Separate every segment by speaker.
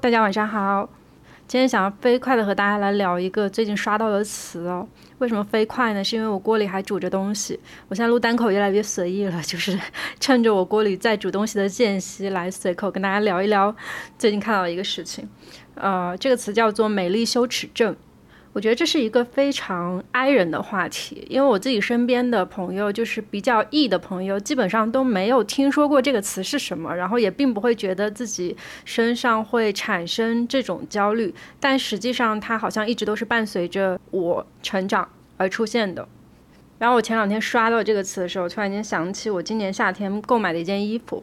Speaker 1: 大家晚上好，今天想要飞快的和大家来聊一个最近刷到的词哦。为什么飞快呢？是因为我锅里还煮着东西。我现在录单口越来越随意了，就是 趁着我锅里在煮东西的间隙，来随口跟大家聊一聊最近看到的一个事情。呃，这个词叫做“美丽羞耻症”。我觉得这是一个非常哀人的话题，因为我自己身边的朋友，就是比较异的朋友，基本上都没有听说过这个词是什么，然后也并不会觉得自己身上会产生这种焦虑，但实际上它好像一直都是伴随着我成长而出现的。然后我前两天刷到这个词的时候，突然间想起我今年夏天购买的一件衣服。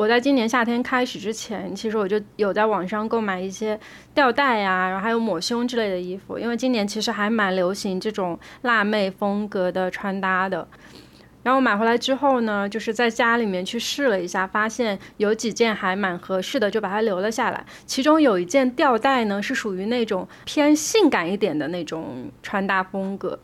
Speaker 1: 我在今年夏天开始之前，其实我就有在网上购买一些吊带呀，然后还有抹胸之类的衣服，因为今年其实还蛮流行这种辣妹风格的穿搭的。然后买回来之后呢，就是在家里面去试了一下，发现有几件还蛮合适的，就把它留了下来。其中有一件吊带呢，是属于那种偏性感一点的那种穿搭风格。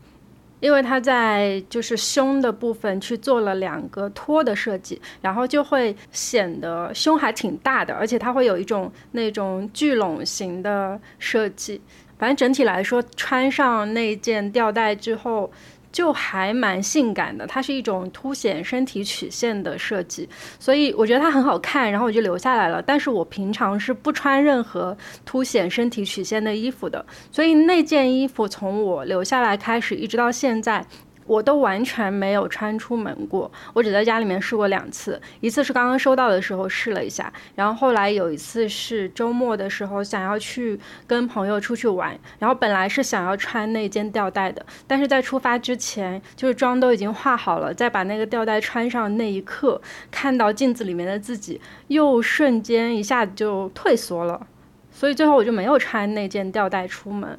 Speaker 1: 因为它在就是胸的部分去做了两个托的设计，然后就会显得胸还挺大的，而且它会有一种那种聚拢型的设计。反正整体来说，穿上那件吊带之后。就还蛮性感的，它是一种凸显身体曲线的设计，所以我觉得它很好看，然后我就留下来了。但是我平常是不穿任何凸显身体曲线的衣服的，所以那件衣服从我留下来开始，一直到现在。我都完全没有穿出门过，我只在家里面试过两次，一次是刚刚收到的时候试了一下，然后后来有一次是周末的时候想要去跟朋友出去玩，然后本来是想要穿那件吊带的，但是在出发之前，就是妆都已经化好了，再把那个吊带穿上那一刻，看到镜子里面的自己，又瞬间一下子就退缩了，所以最后我就没有穿那件吊带出门。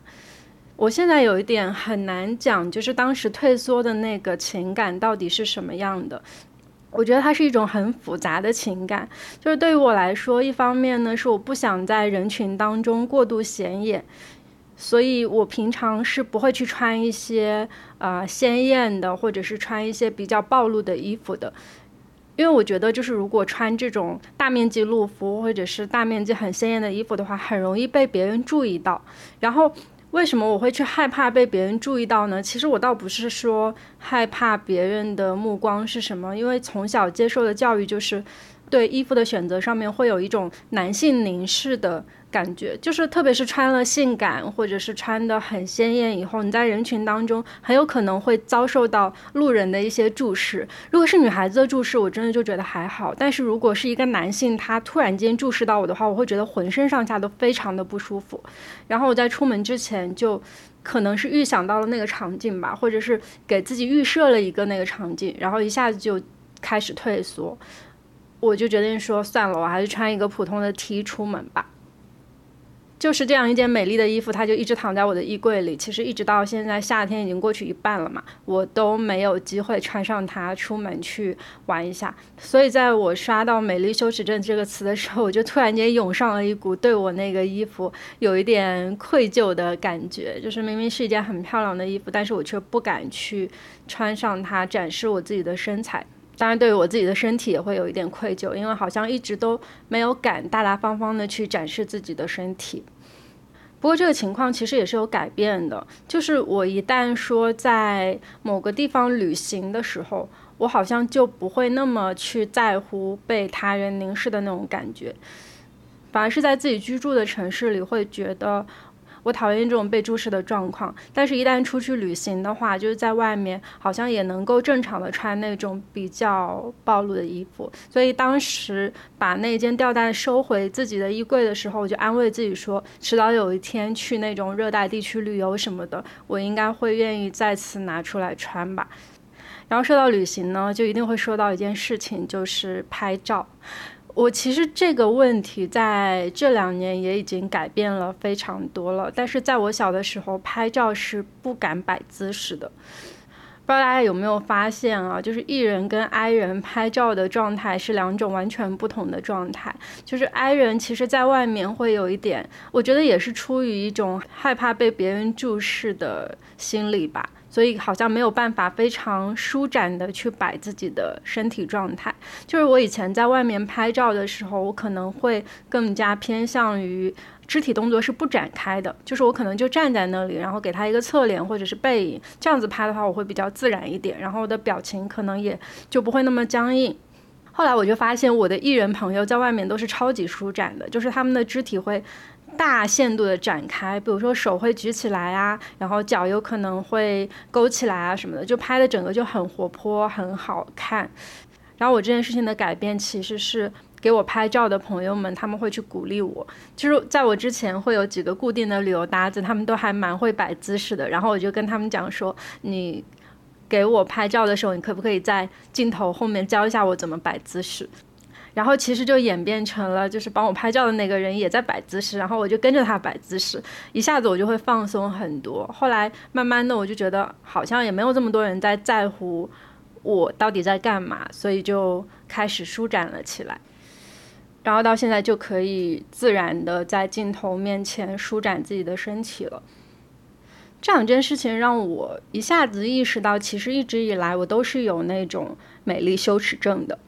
Speaker 1: 我现在有一点很难讲，就是当时退缩的那个情感到底是什么样的。我觉得它是一种很复杂的情感，就是对于我来说，一方面呢是我不想在人群当中过度显眼，所以我平常是不会去穿一些啊鲜艳的，或者是穿一些比较暴露的衣服的，因为我觉得就是如果穿这种大面积露肤或者是大面积很鲜艳的衣服的话，很容易被别人注意到，然后。为什么我会去害怕被别人注意到呢？其实我倒不是说害怕别人的目光是什么，因为从小接受的教育就是，对衣服的选择上面会有一种男性凝视的。感觉就是，特别是穿了性感或者是穿的很鲜艳以后，你在人群当中很有可能会遭受到路人的一些注视。如果是女孩子的注视，我真的就觉得还好；但是如果是一个男性，他突然间注视到我的话，我会觉得浑身上下都非常的不舒服。然后我在出门之前就可能是预想到了那个场景吧，或者是给自己预设了一个那个场景，然后一下子就开始退缩。我就决定说算了，我还是穿一个普通的 T 出门吧。就是这样一件美丽的衣服，它就一直躺在我的衣柜里。其实一直到现在，夏天已经过去一半了嘛，我都没有机会穿上它出门去玩一下。所以在我刷到“美丽羞耻症”这个词的时候，我就突然间涌上了一股对我那个衣服有一点愧疚的感觉。就是明明是一件很漂亮的衣服，但是我却不敢去穿上它，展示我自己的身材。当然，对于我自己的身体也会有一点愧疚，因为好像一直都没有敢大大方方的去展示自己的身体。不过这个情况其实也是有改变的，就是我一旦说在某个地方旅行的时候，我好像就不会那么去在乎被他人凝视的那种感觉，反而是在自己居住的城市里会觉得。我讨厌这种被注视的状况，但是，一旦出去旅行的话，就是在外面，好像也能够正常的穿那种比较暴露的衣服。所以，当时把那件吊带收回自己的衣柜的时候，我就安慰自己说，迟早有一天去那种热带地区旅游什么的，我应该会愿意再次拿出来穿吧。然后说到旅行呢，就一定会说到一件事情，就是拍照。我其实这个问题在这两年也已经改变了非常多了，但是在我小的时候拍照是不敢摆姿势的。不知道大家有没有发现啊？就是艺人跟 I 人拍照的状态是两种完全不同的状态。就是 I 人其实在外面会有一点，我觉得也是出于一种害怕被别人注视的心理吧。所以好像没有办法非常舒展的去摆自己的身体状态。就是我以前在外面拍照的时候，我可能会更加偏向于肢体动作是不展开的，就是我可能就站在那里，然后给他一个侧脸或者是背影，这样子拍的话，我会比较自然一点，然后我的表情可能也就不会那么僵硬。后来我就发现，我的艺人朋友在外面都是超级舒展的，就是他们的肢体会。大限度的展开，比如说手会举起来啊，然后脚有可能会勾起来啊什么的，就拍的整个就很活泼，很好看。然后我这件事情的改变，其实是给我拍照的朋友们，他们会去鼓励我。就是在我之前会有几个固定的旅游搭子，他们都还蛮会摆姿势的。然后我就跟他们讲说，你给我拍照的时候，你可不可以在镜头后面教一下我怎么摆姿势？然后其实就演变成了，就是帮我拍照的那个人也在摆姿势，然后我就跟着他摆姿势，一下子我就会放松很多。后来慢慢的我就觉得好像也没有这么多人在在乎我到底在干嘛，所以就开始舒展了起来。然后到现在就可以自然的在镜头面前舒展自己的身体了。这两件事情让我一下子意识到，其实一直以来我都是有那种美丽羞耻症的。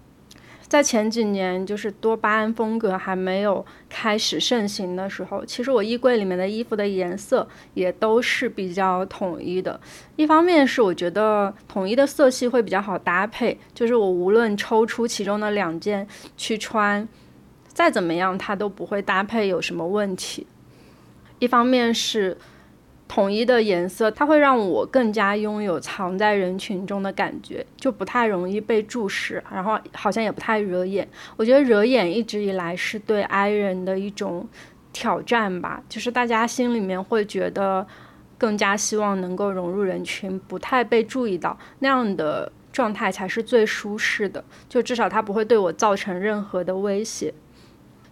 Speaker 1: 在前几年，就是多巴胺风格还没有开始盛行的时候，其实我衣柜里面的衣服的颜色也都是比较统一的。一方面是我觉得统一的色系会比较好搭配，就是我无论抽出其中的两件去穿，再怎么样它都不会搭配有什么问题。一方面是。统一的颜色，它会让我更加拥有藏在人群中的感觉，就不太容易被注视，然后好像也不太惹眼。我觉得惹眼一直以来是对 I 人的一种挑战吧，就是大家心里面会觉得更加希望能够融入人群，不太被注意到那样的状态才是最舒适的，就至少它不会对我造成任何的威胁。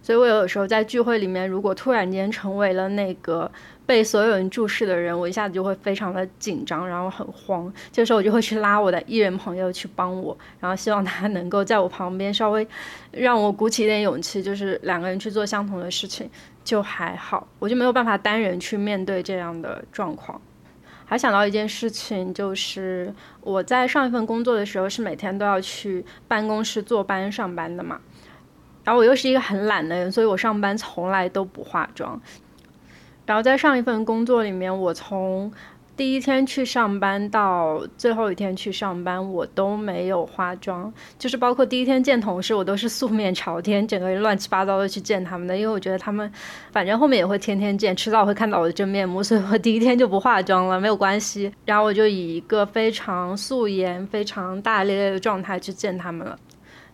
Speaker 1: 所以我有时候在聚会里面，如果突然间成为了那个。被所有人注视的人，我一下子就会非常的紧张，然后很慌。这时候我就会去拉我的艺人朋友去帮我，然后希望他能够在我旁边稍微让我鼓起一点勇气，就是两个人去做相同的事情就还好。我就没有办法单人去面对这样的状况。还想到一件事情，就是我在上一份工作的时候是每天都要去办公室坐班上班的嘛，然后我又是一个很懒的人，所以我上班从来都不化妆。然后在上一份工作里面，我从第一天去上班到最后一天去上班，我都没有化妆，就是包括第一天见同事，我都是素面朝天，整个人乱七八糟的去见他们的，因为我觉得他们反正后面也会天天见，迟早会看到我的真面目，所以我第一天就不化妆了，没有关系。然后我就以一个非常素颜、非常大咧咧的状态去见他们了。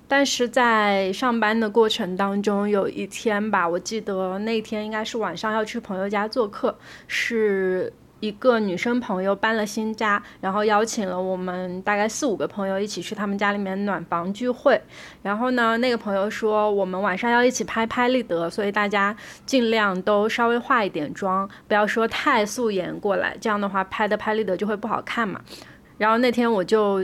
Speaker 1: 但是在上班的过程当中，有一天吧，我记得那天应该是晚上要去朋友家做客，是一个女生朋友搬了新家，然后邀请了我们大概四五个朋友一起去他们家里面暖房聚会。然后呢，那个朋友说我们晚上要一起拍拍立得，所以大家尽量都稍微化一点妆，不要说太素颜过来，这样的话拍的拍立得就会不好看嘛。然后那天我就。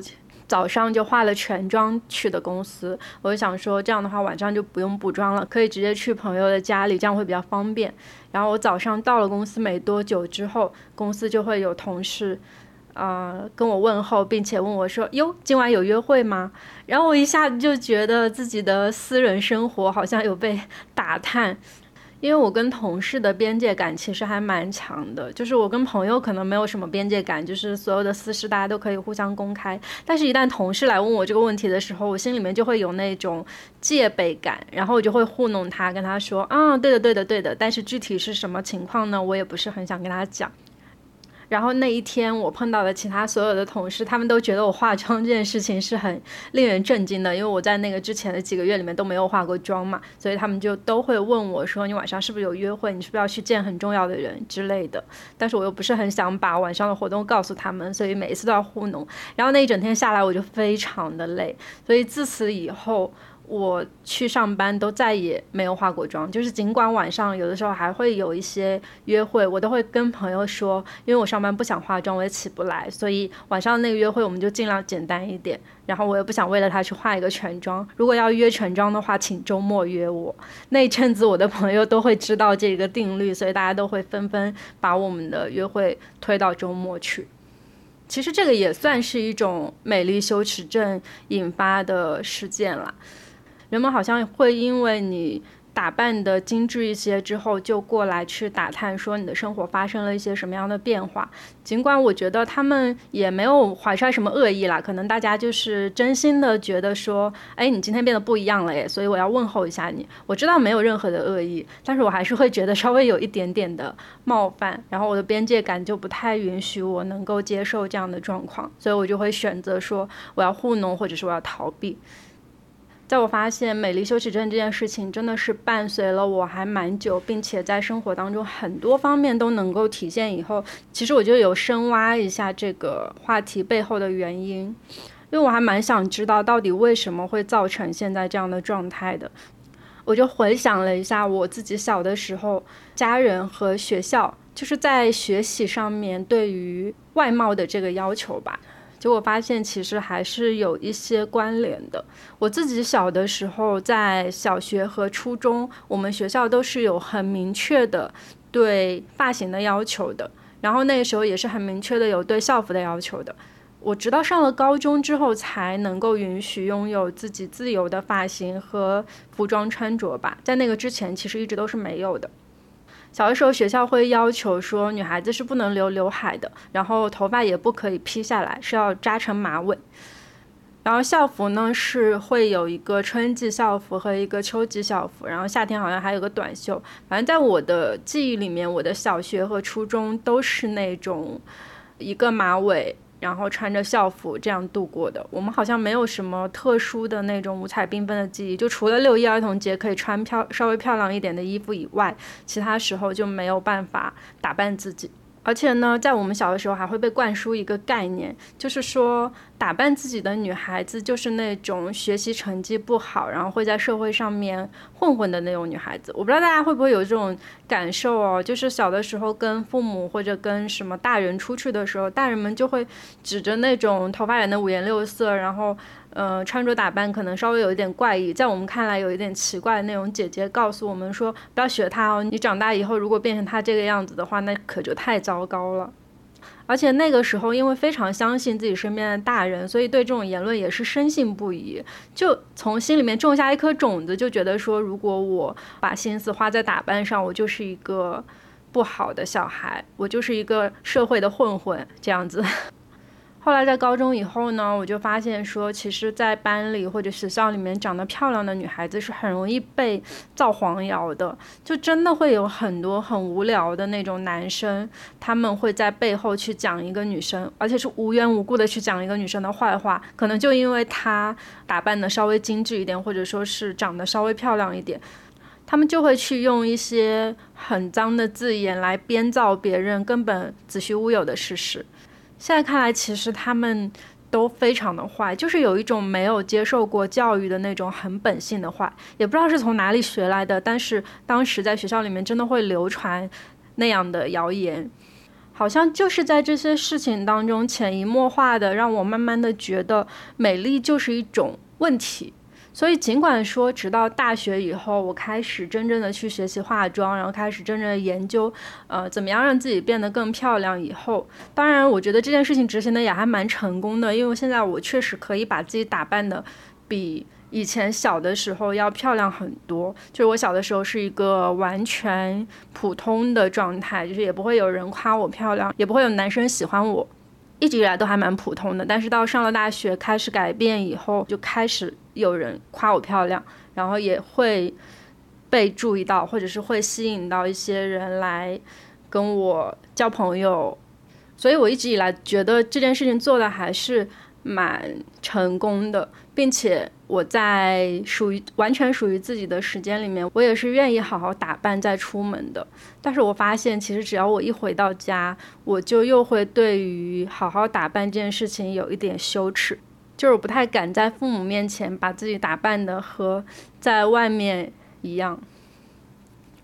Speaker 1: 早上就化了全妆去的公司，我就想说这样的话晚上就不用补妆了，可以直接去朋友的家里，这样会比较方便。然后我早上到了公司没多久之后，公司就会有同事，呃，跟我问候，并且问我说：“哟，今晚有约会吗？”然后我一下子就觉得自己的私人生活好像有被 打探。因为我跟同事的边界感其实还蛮强的，就是我跟朋友可能没有什么边界感，就是所有的私事大家都可以互相公开。但是，一旦同事来问我这个问题的时候，我心里面就会有那种戒备感，然后我就会糊弄他，跟他说：“啊，对的，对的，对的。”但是具体是什么情况呢？我也不是很想跟他讲。然后那一天，我碰到的其他所有的同事，他们都觉得我化妆这件事情是很令人震惊的，因为我在那个之前的几个月里面都没有化过妆嘛，所以他们就都会问我说：“你晚上是不是有约会？你是不是要去见很重要的人之类的？”但是我又不是很想把晚上的活动告诉他们，所以每一次都要糊弄。然后那一整天下来，我就非常的累，所以自此以后。我去上班都再也没有化过妆，就是尽管晚上有的时候还会有一些约会，我都会跟朋友说，因为我上班不想化妆，我也起不来，所以晚上那个约会我们就尽量简单一点。然后我也不想为了他去化一个全妆，如果要约全妆的话，请周末约我。那一阵子我的朋友都会知道这个定律，所以大家都会纷纷把我们的约会推到周末去。其实这个也算是一种美丽羞耻症引发的事件了。人们好像会因为你。打扮的精致一些之后，就过来去打探，说你的生活发生了一些什么样的变化。尽管我觉得他们也没有怀揣什么恶意啦，可能大家就是真心的觉得说，哎，你今天变得不一样了耶，所以我要问候一下你。我知道没有任何的恶意，但是我还是会觉得稍微有一点点的冒犯，然后我的边界感就不太允许我能够接受这样的状况，所以我就会选择说我要糊弄，或者是我要逃避。在我发现美丽羞耻症这件事情真的是伴随了我还蛮久，并且在生活当中很多方面都能够体现以后，其实我就有深挖一下这个话题背后的原因，因为我还蛮想知道到底为什么会造成现在这样的状态的。我就回想了一下我自己小的时候，家人和学校就是在学习上面对于外貌的这个要求吧。结果发现，其实还是有一些关联的。我自己小的时候，在小学和初中，我们学校都是有很明确的对发型的要求的。然后那个时候也是很明确的有对校服的要求的。我直到上了高中之后，才能够允许拥有自己自由的发型和服装穿着吧。在那个之前，其实一直都是没有的。小的时候，学校会要求说，女孩子是不能留刘海的，然后头发也不可以披下来，是要扎成马尾。然后校服呢是会有一个春季校服和一个秋季校服，然后夏天好像还有个短袖。反正在我的记忆里面，我的小学和初中都是那种一个马尾。然后穿着校服这样度过的，我们好像没有什么特殊的那种五彩缤纷的记忆，就除了六一儿童节可以穿漂稍微漂亮一点的衣服以外，其他时候就没有办法打扮自己。而且呢，在我们小的时候还会被灌输一个概念，就是说打扮自己的女孩子就是那种学习成绩不好，然后会在社会上面混混的那种女孩子。我不知道大家会不会有这种感受哦，就是小的时候跟父母或者跟什么大人出去的时候，大人们就会指着那种头发染的五颜六色，然后。呃，穿着打扮可能稍微有一点怪异，在我们看来有一点奇怪的那种姐姐告诉我们说，不要学她哦，你长大以后如果变成她这个样子的话，那可就太糟糕了。而且那个时候，因为非常相信自己身边的大人，所以对这种言论也是深信不疑，就从心里面种下一颗种子，就觉得说，如果我把心思花在打扮上，我就是一个不好的小孩，我就是一个社会的混混这样子。后来在高中以后呢，我就发现说，其实，在班里或者学校里面长得漂亮的女孩子是很容易被造黄谣的，就真的会有很多很无聊的那种男生，他们会在背后去讲一个女生，而且是无缘无故的去讲一个女生的坏话，可能就因为她打扮的稍微精致一点，或者说是长得稍微漂亮一点，他们就会去用一些很脏的字眼来编造别人根本子虚乌有的事实。现在看来，其实他们都非常的坏，就是有一种没有接受过教育的那种很本性的坏，也不知道是从哪里学来的。但是当时在学校里面真的会流传那样的谣言，好像就是在这些事情当中潜移默化的让我慢慢的觉得美丽就是一种问题。所以，尽管说，直到大学以后，我开始真正的去学习化妆，然后开始真正的研究，呃，怎么样让自己变得更漂亮。以后，当然，我觉得这件事情执行的也还蛮成功的，因为现在我确实可以把自己打扮的比以前小的时候要漂亮很多。就是我小的时候是一个完全普通的状态，就是也不会有人夸我漂亮，也不会有男生喜欢我。一直以来都还蛮普通的，但是到上了大学开始改变以后，就开始有人夸我漂亮，然后也会被注意到，或者是会吸引到一些人来跟我交朋友，所以我一直以来觉得这件事情做的还是蛮成功的。并且我在属于完全属于自己的时间里面，我也是愿意好好打扮再出门的。但是我发现，其实只要我一回到家，我就又会对于好好打扮这件事情有一点羞耻，就是我不太敢在父母面前把自己打扮的和在外面一样。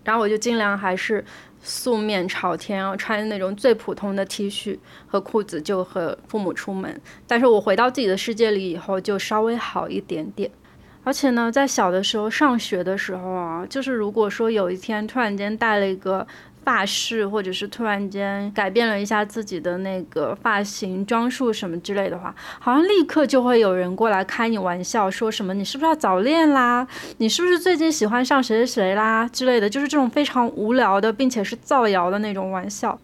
Speaker 1: 然后我就尽量还是。素面朝天然后，穿那种最普通的 T 恤和裤子就和父母出门。但是我回到自己的世界里以后，就稍微好一点点。而且呢，在小的时候上学的时候啊，就是如果说有一天突然间带了一个。发饰，或者是突然间改变了一下自己的那个发型、装束什么之类的话，好像立刻就会有人过来开你玩笑，说什么你是不是要早恋啦？你是不是最近喜欢上谁谁谁啦之类的，就是这种非常无聊的，并且是造谣的那种玩笑。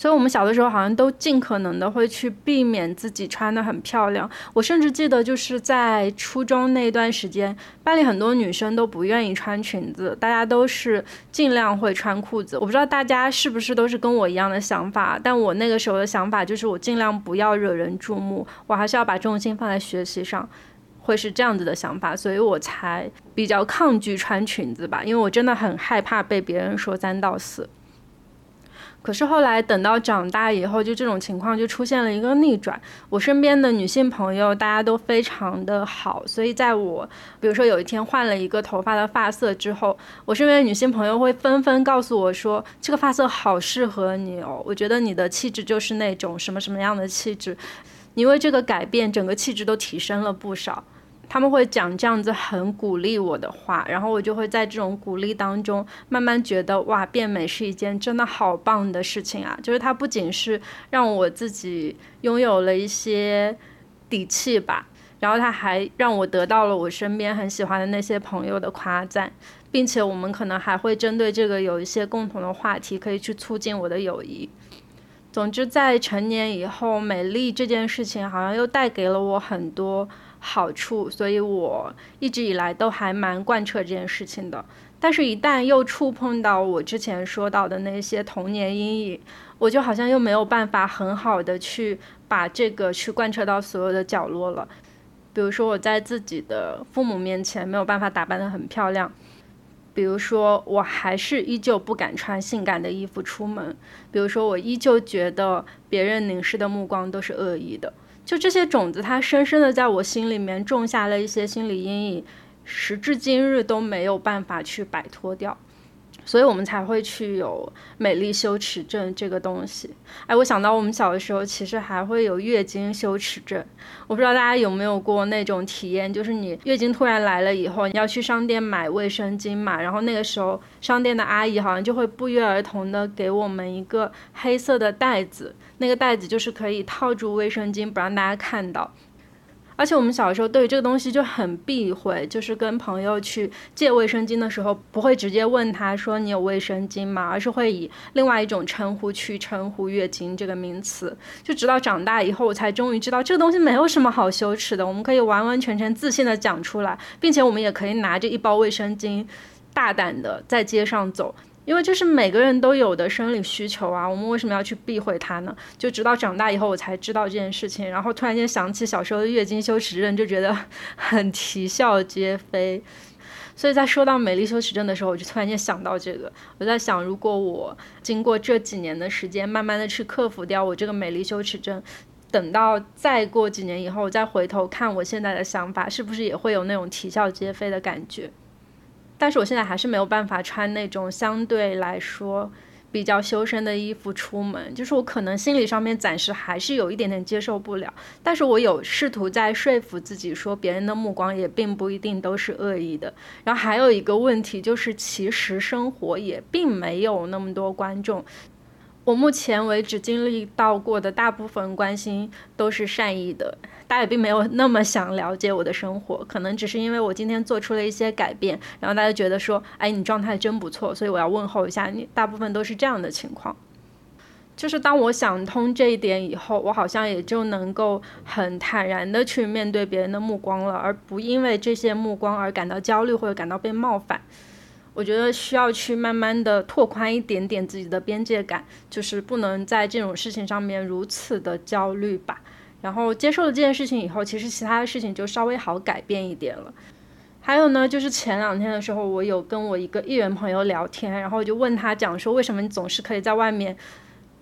Speaker 1: 所以，我们小的时候好像都尽可能的会去避免自己穿的很漂亮。我甚至记得，就是在初中那段时间，班里很多女生都不愿意穿裙子，大家都是尽量会穿裤子。我不知道大家是不是都是跟我一样的想法，但我那个时候的想法就是，我尽量不要惹人注目，我还是要把重心放在学习上，会是这样子的想法，所以我才比较抗拒穿裙子吧，因为我真的很害怕被别人说三道四。可是后来等到长大以后，就这种情况就出现了一个逆转。我身边的女性朋友大家都非常的好，所以在我比如说有一天换了一个头发的发色之后，我身边的女性朋友会纷纷告诉我说：“这个发色好适合你哦，我觉得你的气质就是那种什么什么样的气质，因为这个改变，整个气质都提升了不少。”他们会讲这样子很鼓励我的话，然后我就会在这种鼓励当中慢慢觉得哇，变美是一件真的好棒的事情啊！就是它不仅是让我自己拥有了一些底气吧，然后它还让我得到了我身边很喜欢的那些朋友的夸赞，并且我们可能还会针对这个有一些共同的话题，可以去促进我的友谊。总之，在成年以后，美丽这件事情好像又带给了我很多。好处，所以我一直以来都还蛮贯彻这件事情的。但是，一旦又触碰到我之前说到的那些童年阴影，我就好像又没有办法很好的去把这个去贯彻到所有的角落了。比如说，我在自己的父母面前没有办法打扮得很漂亮；比如说，我还是依旧不敢穿性感的衣服出门；比如说，我依旧觉得别人凝视的目光都是恶意的。就这些种子，它深深的在我心里面种下了一些心理阴影，时至今日都没有办法去摆脱掉。所以我们才会去有美丽羞耻症这个东西。哎，我想到我们小的时候，其实还会有月经羞耻症。我不知道大家有没有过那种体验，就是你月经突然来了以后，你要去商店买卫生巾嘛，然后那个时候商店的阿姨好像就会不约而同的给我们一个黑色的袋子，那个袋子就是可以套住卫生巾，不让大家看到。而且我们小时候对于这个东西就很避讳，就是跟朋友去借卫生巾的时候，不会直接问他说你有卫生巾吗？而是会以另外一种称呼去称呼月经这个名词。就直到长大以后，我才终于知道这个东西没有什么好羞耻的，我们可以完完全全自信的讲出来，并且我们也可以拿着一包卫生巾，大胆的在街上走。因为这是每个人都有的生理需求啊，我们为什么要去避讳它呢？就直到长大以后，我才知道这件事情，然后突然间想起小时候的月经羞耻症，就觉得 很啼笑皆非。所以在说到美丽羞耻症的时候，我就突然间想到这个，我在想，如果我经过这几年的时间，慢慢的去克服掉我这个美丽羞耻症，等到再过几年以后，再回头看我现在的想法，是不是也会有那种啼笑皆非的感觉？但是我现在还是没有办法穿那种相对来说比较修身的衣服出门，就是我可能心理上面暂时还是有一点点接受不了。但是我有试图在说服自己说，别人的目光也并不一定都是恶意的。然后还有一个问题就是，其实生活也并没有那么多观众。我目前为止经历到过的大部分关心都是善意的，大家也并没有那么想了解我的生活，可能只是因为我今天做出了一些改变，然后大家觉得说，哎，你状态真不错，所以我要问候一下你。大部分都是这样的情况。就是当我想通这一点以后，我好像也就能够很坦然的去面对别人的目光了，而不因为这些目光而感到焦虑或者感到被冒犯。我觉得需要去慢慢的拓宽一点点自己的边界感，就是不能在这种事情上面如此的焦虑吧。然后接受了这件事情以后，其实其他的事情就稍微好改变一点了。还有呢，就是前两天的时候，我有跟我一个艺人朋友聊天，然后我就问他讲说，为什么你总是可以在外面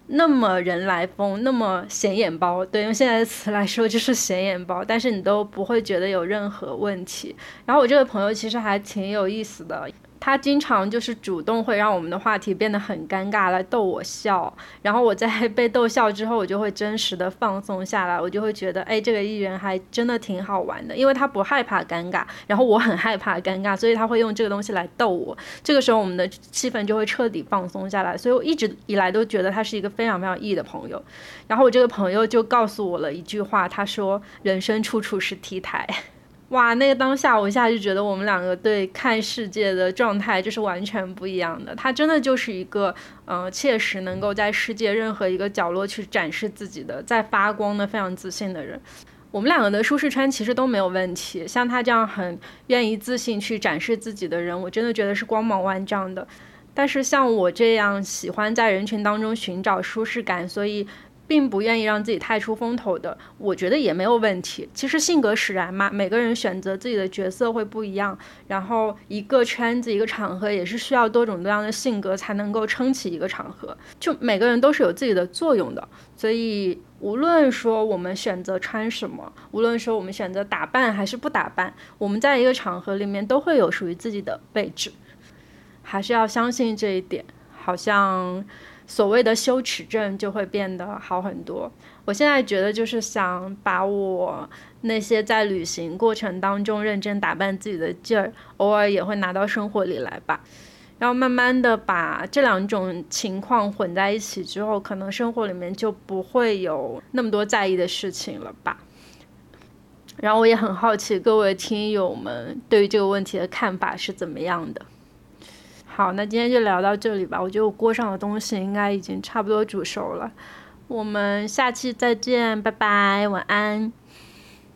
Speaker 1: 那么人来疯，那么显眼包？对，用现在的词来说就是显眼包，但是你都不会觉得有任何问题。然后我这个朋友其实还挺有意思的。他经常就是主动会让我们的话题变得很尴尬来逗我笑，然后我在被逗笑之后，我就会真实的放松下来，我就会觉得，哎，这个艺人还真的挺好玩的，因为他不害怕尴尬，然后我很害怕尴尬，所以他会用这个东西来逗我，这个时候我们的气氛就会彻底放松下来，所以我一直以来都觉得他是一个非常非常 E 的朋友，然后我这个朋友就告诉我了一句话，他说，人生处处是 T 台。哇，那个当下，我一下就觉得我们两个对看世界的状态就是完全不一样的。他真的就是一个，嗯，切实能够在世界任何一个角落去展示自己的，在发光的非常自信的人。我们两个的舒适圈其实都没有问题。像他这样很愿意自信去展示自己的人，我真的觉得是光芒万丈的。但是像我这样喜欢在人群当中寻找舒适感，所以。并不愿意让自己太出风头的，我觉得也没有问题。其实性格使然嘛，每个人选择自己的角色会不一样。然后一个圈子、一个场合也是需要多种多样的性格才能够撑起一个场合。就每个人都是有自己的作用的，所以无论说我们选择穿什么，无论说我们选择打扮还是不打扮，我们在一个场合里面都会有属于自己的位置。还是要相信这一点，好像。所谓的羞耻症就会变得好很多。我现在觉得就是想把我那些在旅行过程当中认真打扮自己的劲儿，偶尔也会拿到生活里来吧。然后慢慢的把这两种情况混在一起之后，可能生活里面就不会有那么多在意的事情了吧。然后我也很好奇各位听友们对于这个问题的看法是怎么样的。好，那今天就聊到这里吧。我觉得我锅上的东西应该已经差不多煮熟了。我们下期再见，拜拜，晚安。